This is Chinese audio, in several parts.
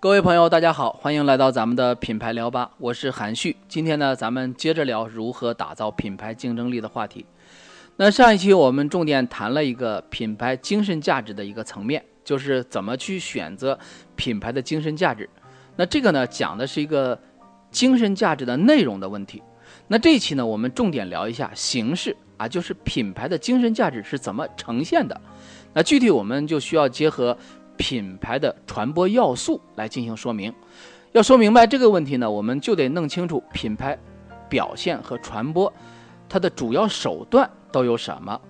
各位朋友，大家好，欢迎来到咱们的品牌聊吧，我是韩旭。今天呢，咱们接着聊如何打造品牌竞争力的话题。那上一期我们重点谈了一个品牌精神价值的一个层面，就是怎么去选择品牌的精神价值。那这个呢，讲的是一个精神价值的内容的问题。那这一期呢，我们重点聊一下形式啊，就是品牌的精神价值是怎么呈现的。那具体我们就需要结合。品牌的传播要素来进行说明。要说明白这个问题呢，我们就得弄清楚品牌表现和传播它的主要手段都有什么。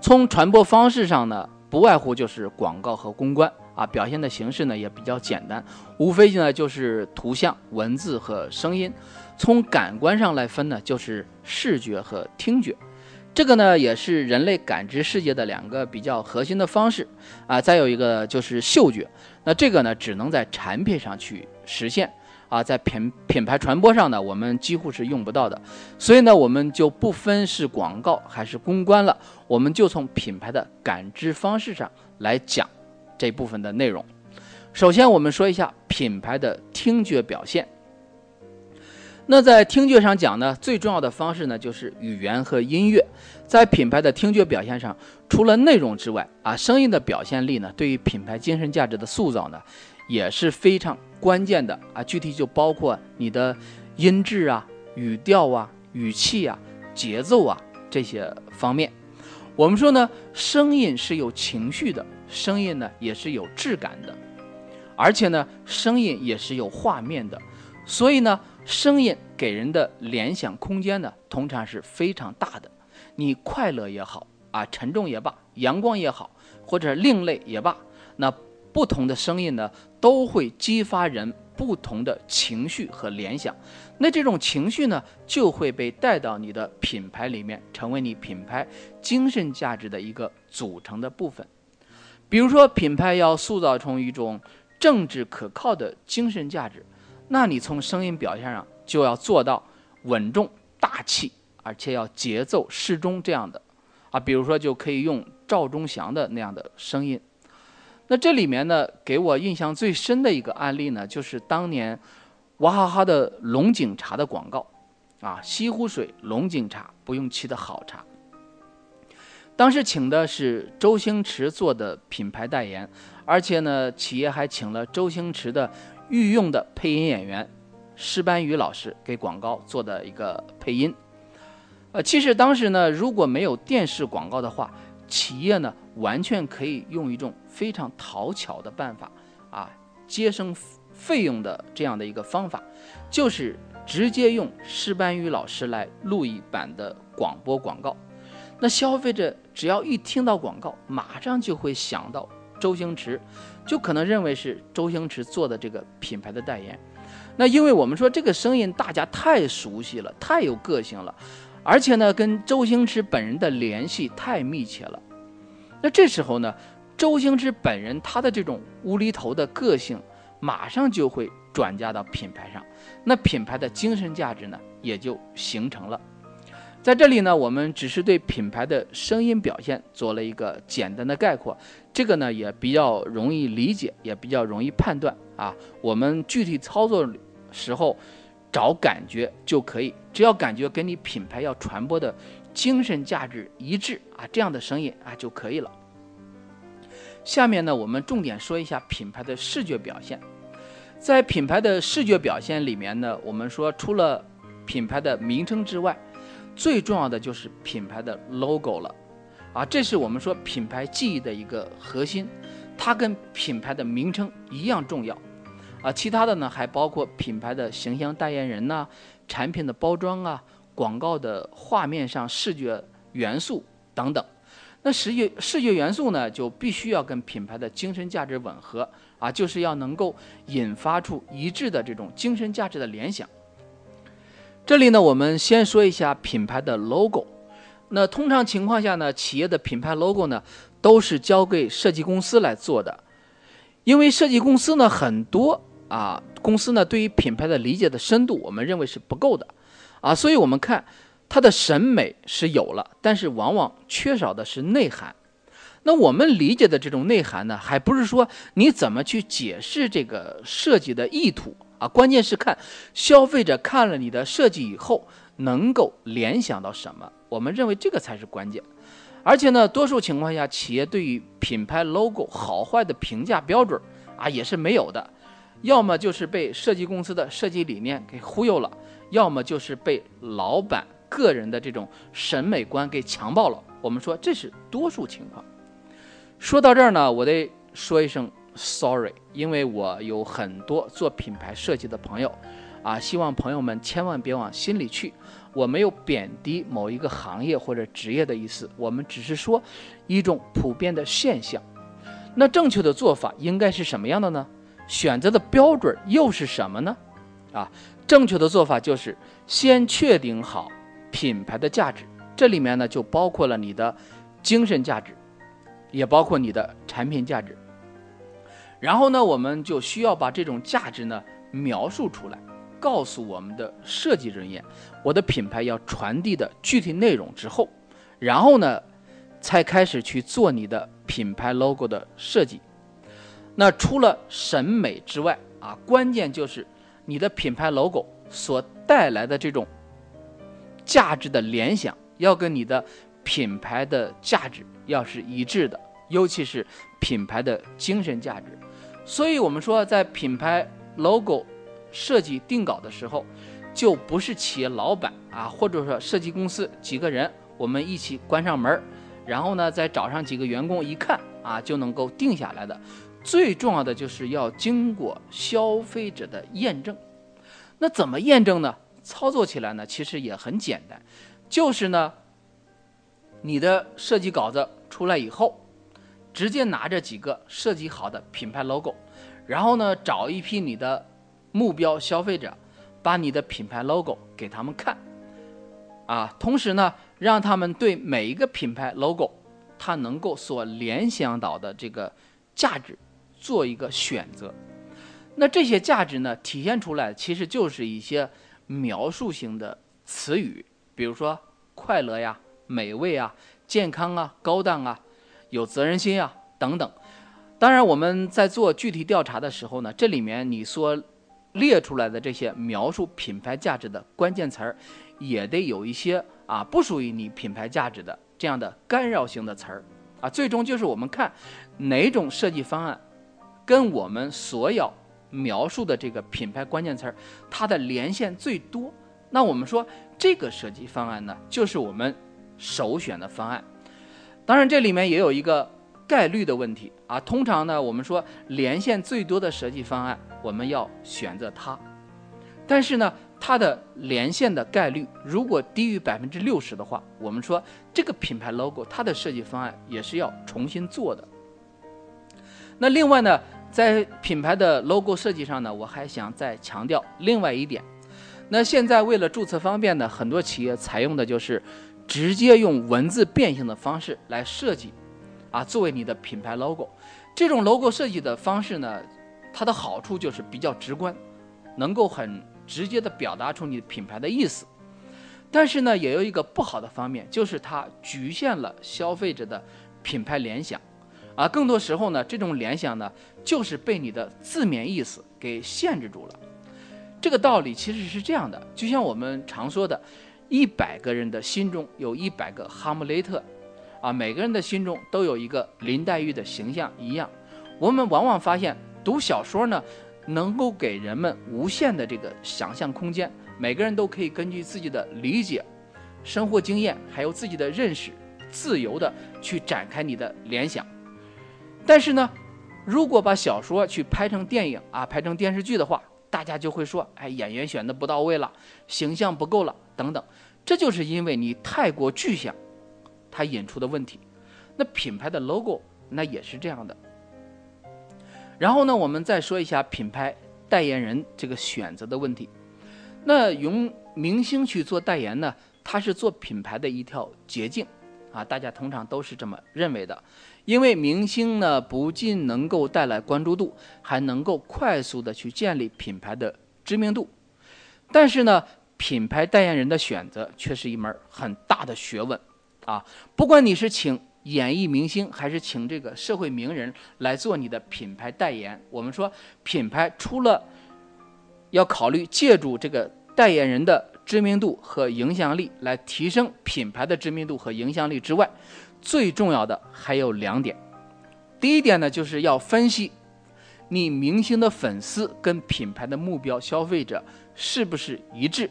从传播方式上呢，不外乎就是广告和公关啊。表现的形式呢也比较简单，无非呢就是图像、文字和声音。从感官上来分呢，就是视觉和听觉。这个呢，也是人类感知世界的两个比较核心的方式啊。再有一个就是嗅觉，那这个呢，只能在产品上去实现啊，在品品牌传播上呢，我们几乎是用不到的。所以呢，我们就不分是广告还是公关了，我们就从品牌的感知方式上来讲这部分的内容。首先，我们说一下品牌的听觉表现。那在听觉上讲呢，最重要的方式呢就是语言和音乐。在品牌的听觉表现上，除了内容之外啊，声音的表现力呢，对于品牌精神价值的塑造呢，也是非常关键的啊。具体就包括你的音质啊、语调啊、语气啊、节奏啊这些方面。我们说呢，声音是有情绪的，声音呢也是有质感的，而且呢，声音也是有画面的，所以呢。声音给人的联想空间呢，通常是非常大的。你快乐也好啊，沉重也罢，阳光也好，或者另类也罢，那不同的声音呢，都会激发人不同的情绪和联想。那这种情绪呢，就会被带到你的品牌里面，成为你品牌精神价值的一个组成的部分。比如说，品牌要塑造成一种政治可靠的精神价值。那你从声音表现上就要做到稳重大气，而且要节奏适中这样的啊，比如说就可以用赵忠祥的那样的声音。那这里面呢，给我印象最深的一个案例呢，就是当年娃哈哈的龙井茶的广告啊，西湖水龙井茶不用沏的好茶。当时请的是周星驰做的品牌代言，而且呢，企业还请了周星驰的。御用的配音演员施班宇老师给广告做的一个配音，呃，其实当时呢，如果没有电视广告的话，企业呢完全可以用一种非常讨巧的办法啊，节省费用的这样的一个方法，就是直接用施班宇老师来录一版的广播广告，那消费者只要一听到广告，马上就会想到。周星驰，就可能认为是周星驰做的这个品牌的代言。那因为我们说这个声音大家太熟悉了，太有个性了，而且呢跟周星驰本人的联系太密切了。那这时候呢，周星驰本人他的这种无厘头的个性，马上就会转嫁到品牌上，那品牌的精神价值呢也就形成了。在这里呢，我们只是对品牌的声音表现做了一个简单的概括，这个呢也比较容易理解，也比较容易判断啊。我们具体操作时候找感觉就可以，只要感觉跟你品牌要传播的精神价值一致啊，这样的声音啊就可以了。下面呢，我们重点说一下品牌的视觉表现。在品牌的视觉表现里面呢，我们说除了品牌的名称之外，最重要的就是品牌的 logo 了，啊，这是我们说品牌记忆的一个核心，它跟品牌的名称一样重要，啊，其他的呢还包括品牌的形象代言人呐，产品的包装啊，广告的画面上视觉元素等等，那视觉视觉元素呢就必须要跟品牌的精神价值吻合，啊，就是要能够引发出一致的这种精神价值的联想。这里呢，我们先说一下品牌的 logo。那通常情况下呢，企业的品牌 logo 呢，都是交给设计公司来做的。因为设计公司呢，很多啊，公司呢对于品牌的理解的深度，我们认为是不够的啊，所以我们看它的审美是有了，但是往往缺少的是内涵。那我们理解的这种内涵呢，还不是说你怎么去解释这个设计的意图啊？关键是看消费者看了你的设计以后能够联想到什么。我们认为这个才是关键。而且呢，多数情况下，企业对于品牌 logo 好坏的评价标准啊，也是没有的。要么就是被设计公司的设计理念给忽悠了，要么就是被老板个人的这种审美观给强暴了。我们说这是多数情况。说到这儿呢，我得说一声 sorry，因为我有很多做品牌设计的朋友，啊，希望朋友们千万别往心里去。我没有贬低某一个行业或者职业的意思，我们只是说一种普遍的现象。那正确的做法应该是什么样的呢？选择的标准又是什么呢？啊，正确的做法就是先确定好品牌的价值，这里面呢就包括了你的精神价值。也包括你的产品价值，然后呢，我们就需要把这种价值呢描述出来，告诉我们的设计人员，我的品牌要传递的具体内容之后，然后呢，才开始去做你的品牌 logo 的设计。那除了审美之外啊，关键就是你的品牌 logo 所带来的这种价值的联想，要跟你的品牌的价值。要是一致的，尤其是品牌的精神价值，所以我们说，在品牌 logo 设计定稿的时候，就不是企业老板啊，或者说设计公司几个人，我们一起关上门，然后呢，再找上几个员工一看啊，就能够定下来的。最重要的就是要经过消费者的验证。那怎么验证呢？操作起来呢，其实也很简单，就是呢，你的设计稿子。出来以后，直接拿着几个设计好的品牌 logo，然后呢，找一批你的目标消费者，把你的品牌 logo 给他们看，啊，同时呢，让他们对每一个品牌 logo，它能够所联想到的这个价值做一个选择。那这些价值呢，体现出来其实就是一些描述性的词语，比如说快乐呀、美味啊。健康啊，高档啊，有责任心啊，等等。当然，我们在做具体调查的时候呢，这里面你所列出来的这些描述品牌价值的关键词儿，也得有一些啊不属于你品牌价值的这样的干扰性的词儿啊。最终就是我们看哪种设计方案跟我们所要描述的这个品牌关键词儿它的连线最多，那我们说这个设计方案呢，就是我们。首选的方案，当然这里面也有一个概率的问题啊。通常呢，我们说连线最多的设计方案，我们要选择它。但是呢，它的连线的概率如果低于百分之六十的话，我们说这个品牌 logo 它的设计方案也是要重新做的。那另外呢，在品牌的 logo 设计上呢，我还想再强调另外一点。那现在为了注册方便呢，很多企业采用的就是。直接用文字变形的方式来设计，啊，作为你的品牌 logo，这种 logo 设计的方式呢，它的好处就是比较直观，能够很直接的表达出你品牌的意思。但是呢，也有一个不好的方面，就是它局限了消费者的品牌联想，啊，更多时候呢，这种联想呢，就是被你的字面意思给限制住了。这个道理其实是这样的，就像我们常说的。一百个人的心中有一百个哈姆雷特，啊，每个人的心中都有一个林黛玉的形象一样。我们往往发现，读小说呢，能够给人们无限的这个想象空间，每个人都可以根据自己的理解、生活经验，还有自己的认识，自由的去展开你的联想。但是呢，如果把小说去拍成电影啊，拍成电视剧的话，大家就会说，哎，演员选的不到位了，形象不够了，等等。这就是因为你太过具象，它引出的问题。那品牌的 logo 那也是这样的。然后呢，我们再说一下品牌代言人这个选择的问题。那用明星去做代言呢，它是做品牌的一条捷径啊，大家通常都是这么认为的。因为明星呢，不仅能够带来关注度，还能够快速的去建立品牌的知名度。但是呢，品牌代言人的选择却是一门很大的学问，啊，不管你是请演艺明星，还是请这个社会名人来做你的品牌代言？我们说品牌除了要考虑借助这个代言人的知名度和影响力来提升品牌的知名度和影响力之外，最重要的还有两点。第一点呢，就是要分析你明星的粉丝跟品牌的目标消费者是不是一致。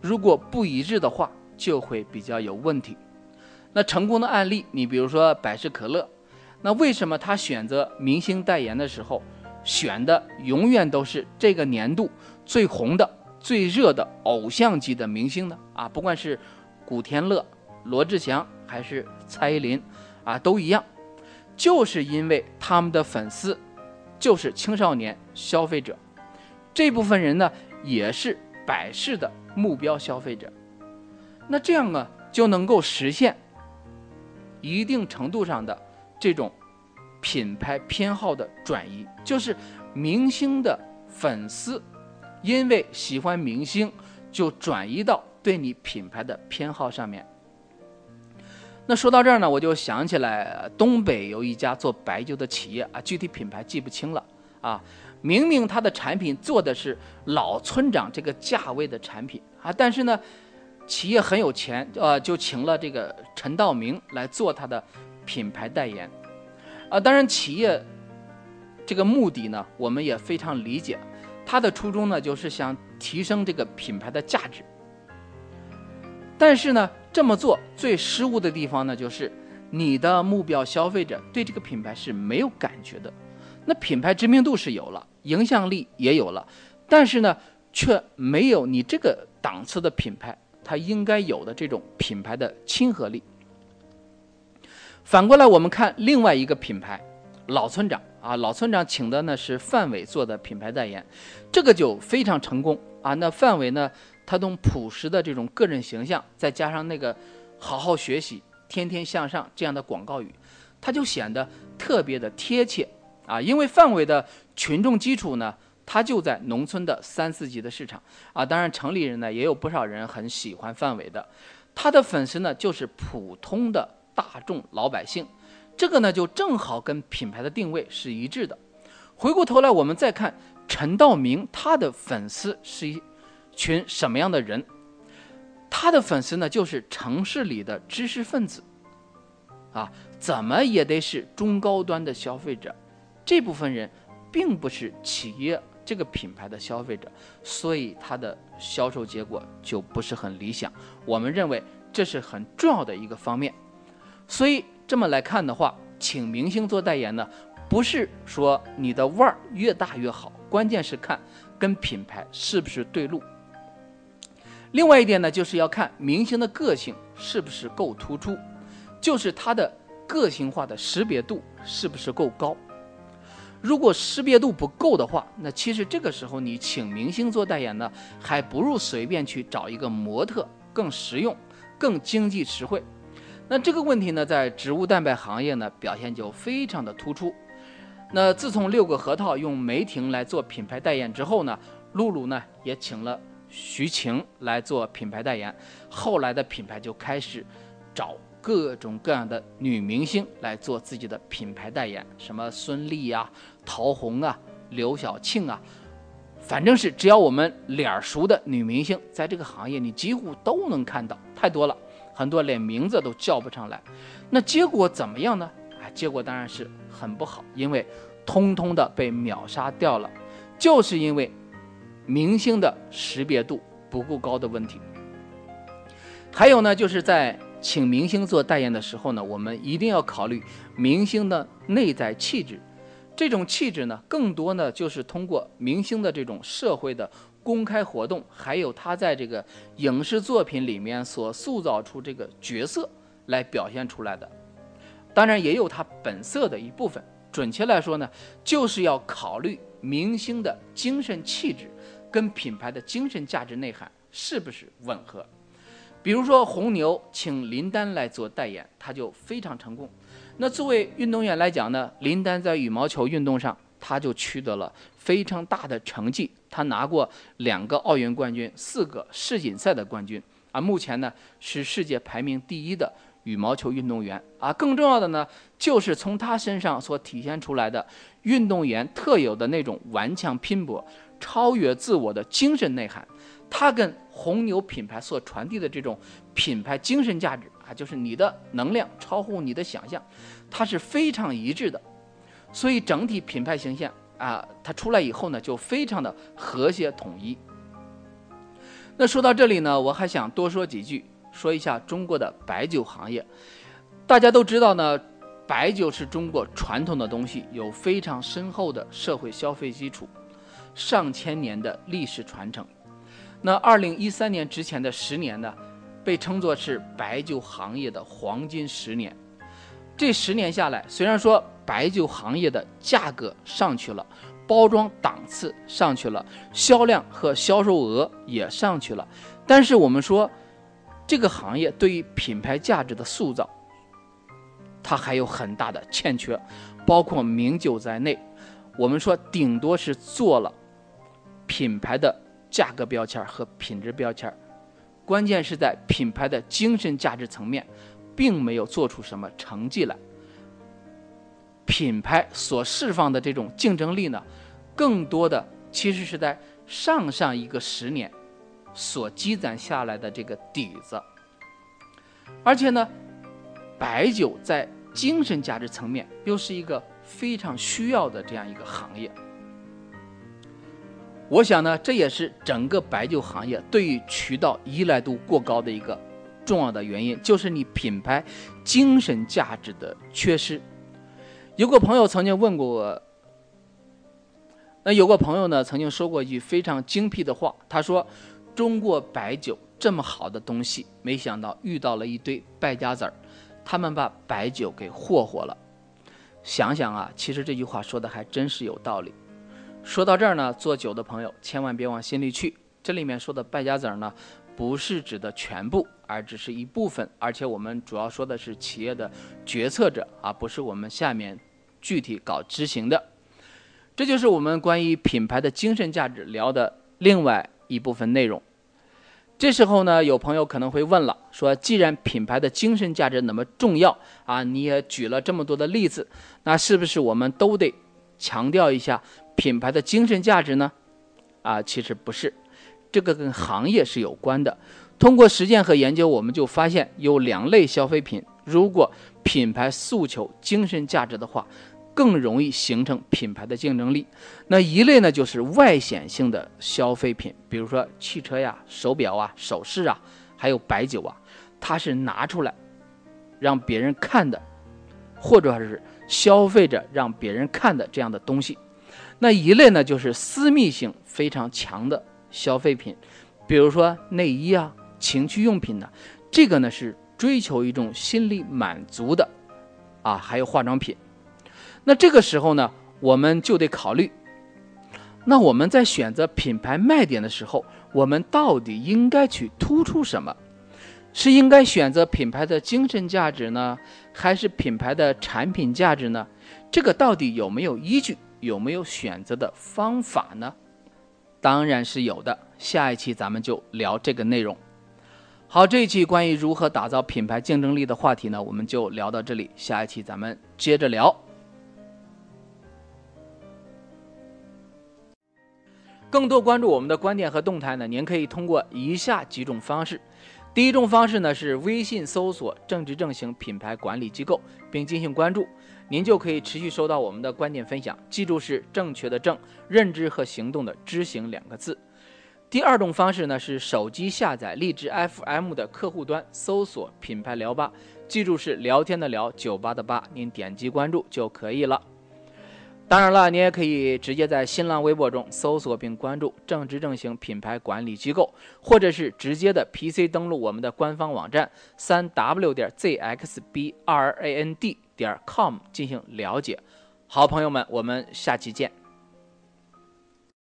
如果不一致的话，就会比较有问题。那成功的案例，你比如说百事可乐，那为什么他选择明星代言的时候，选的永远都是这个年度最红的、最热的偶像级的明星呢？啊，不管是古天乐、罗志祥还是蔡依林，啊，都一样，就是因为他们的粉丝就是青少年消费者，这部分人呢，也是百事的目标消费者。那这样呢，就能够实现。一定程度上的这种品牌偏好的转移，就是明星的粉丝因为喜欢明星，就转移到对你品牌的偏好上面。那说到这儿呢，我就想起来东北有一家做白酒的企业啊，具体品牌记不清了啊。明明他的产品做的是老村长这个价位的产品啊，但是呢。企业很有钱，呃，就请了这个陈道明来做他的品牌代言，啊，当然企业这个目的呢，我们也非常理解，他的初衷呢，就是想提升这个品牌的价值。但是呢，这么做最失误的地方呢，就是你的目标消费者对这个品牌是没有感觉的，那品牌知名度是有了，影响力也有了，但是呢，却没有你这个档次的品牌。它应该有的这种品牌的亲和力。反过来，我们看另外一个品牌，老村长啊，老村长请的呢是范伟做的品牌代言，这个就非常成功啊。那范伟呢，他用朴实的这种个人形象，再加上那个好好学习、天天向上这样的广告语，他就显得特别的贴切啊。因为范伟的群众基础呢。他就在农村的三四级的市场啊，当然城里人呢也有不少人很喜欢范伟的，他的粉丝呢就是普通的大众老百姓，这个呢就正好跟品牌的定位是一致的。回过头来我们再看陈道明，他的粉丝是一群什么样的人？他的粉丝呢就是城市里的知识分子，啊，怎么也得是中高端的消费者，这部分人并不是企业。这个品牌的消费者，所以它的销售结果就不是很理想。我们认为这是很重要的一个方面。所以这么来看的话，请明星做代言呢，不是说你的腕儿越大越好，关键是看跟品牌是不是对路。另外一点呢，就是要看明星的个性是不是够突出，就是他的个性化的识别度是不是够高。如果识别度不够的话，那其实这个时候你请明星做代言呢，还不如随便去找一个模特更实用、更经济实惠。那这个问题呢，在植物蛋白行业呢表现就非常的突出。那自从六个核桃用梅婷来做品牌代言之后呢，露露呢也请了徐晴来做品牌代言，后来的品牌就开始找。各种各样的女明星来做自己的品牌代言，什么孙俪呀、陶虹啊、刘晓庆啊，反正是只要我们脸熟的女明星，在这个行业你几乎都能看到，太多了，很多连名字都叫不上来。那结果怎么样呢？啊，结果当然是很不好，因为通通的被秒杀掉了，就是因为明星的识别度不够高的问题。还有呢，就是在。请明星做代言的时候呢，我们一定要考虑明星的内在气质。这种气质呢，更多呢就是通过明星的这种社会的公开活动，还有他在这个影视作品里面所塑造出这个角色来表现出来的。当然，也有他本色的一部分。准确来说呢，就是要考虑明星的精神气质跟品牌的精神价值内涵是不是吻合。比如说红牛请林丹来做代言，他就非常成功。那作为运动员来讲呢，林丹在羽毛球运动上，他就取得了非常大的成绩。他拿过两个奥运冠军，四个世锦赛的冠军，啊，目前呢是世界排名第一的羽毛球运动员啊。更重要的呢，就是从他身上所体现出来的运动员特有的那种顽强拼搏、超越自我的精神内涵。它跟红牛品牌所传递的这种品牌精神价值啊，就是你的能量超乎你的想象，它是非常一致的。所以整体品牌形象啊，它出来以后呢，就非常的和谐统一。那说到这里呢，我还想多说几句，说一下中国的白酒行业。大家都知道呢，白酒是中国传统的东西，有非常深厚的社会消费基础，上千年的历史传承。那二零一三年之前的十年呢，被称作是白酒行业的黄金十年。这十年下来，虽然说白酒行业的价格上去了，包装档次上去了，销量和销售额也上去了，但是我们说，这个行业对于品牌价值的塑造，它还有很大的欠缺，包括名酒在内，我们说顶多是做了品牌的。价格标签和品质标签，关键是在品牌的精神价值层面，并没有做出什么成绩来。品牌所释放的这种竞争力呢，更多的其实是在上上一个十年所积攒下来的这个底子。而且呢，白酒在精神价值层面又是一个非常需要的这样一个行业。我想呢，这也是整个白酒行业对于渠道依赖度过高的一个重要的原因，就是你品牌精神价值的缺失。有个朋友曾经问过我，那有个朋友呢曾经说过一句非常精辟的话，他说：“中国白酒这么好的东西，没想到遇到了一堆败家子儿，他们把白酒给霍霍了。”想想啊，其实这句话说的还真是有道理。说到这儿呢，做酒的朋友千万别往心里去。这里面说的败家子儿呢，不是指的全部，而只是一部分。而且我们主要说的是企业的决策者啊，不是我们下面具体搞执行的。这就是我们关于品牌的精神价值聊的另外一部分内容。这时候呢，有朋友可能会问了，说既然品牌的精神价值那么重要啊，你也举了这么多的例子，那是不是我们都得强调一下？品牌的精神价值呢？啊，其实不是，这个跟行业是有关的。通过实践和研究，我们就发现有两类消费品，如果品牌诉求精神价值的话，更容易形成品牌的竞争力。那一类呢，就是外显性的消费品，比如说汽车呀、手表啊、首饰啊，还有白酒啊，它是拿出来让别人看的，或者是消费者让别人看的这样的东西。那一类呢，就是私密性非常强的消费品，比如说内衣啊、情趣用品呢，这个呢是追求一种心理满足的，啊，还有化妆品。那这个时候呢，我们就得考虑，那我们在选择品牌卖点的时候，我们到底应该去突出什么？是应该选择品牌的精神价值呢，还是品牌的产品价值呢？这个到底有没有依据？有没有选择的方法呢？当然是有的。下一期咱们就聊这个内容。好，这一期关于如何打造品牌竞争力的话题呢，我们就聊到这里。下一期咱们接着聊。更多关注我们的观点和动态呢，您可以通过以下几种方式。第一种方式呢是微信搜索“正直正行品牌管理机构”并进行关注，您就可以持续收到我们的观点分享。记住是正确的正，认知和行动的知行两个字。第二种方式呢是手机下载荔枝 FM 的客户端，搜索“品牌聊吧”，记住是聊天的聊，酒吧的吧，您点击关注就可以了。当然了，你也可以直接在新浪微博中搜索并关注“正直正行品牌管理机构”，或者是直接的 PC 登录我们的官方网站三 w 点 zxbrand 点 com 进行了解。好，朋友们，我们下期见。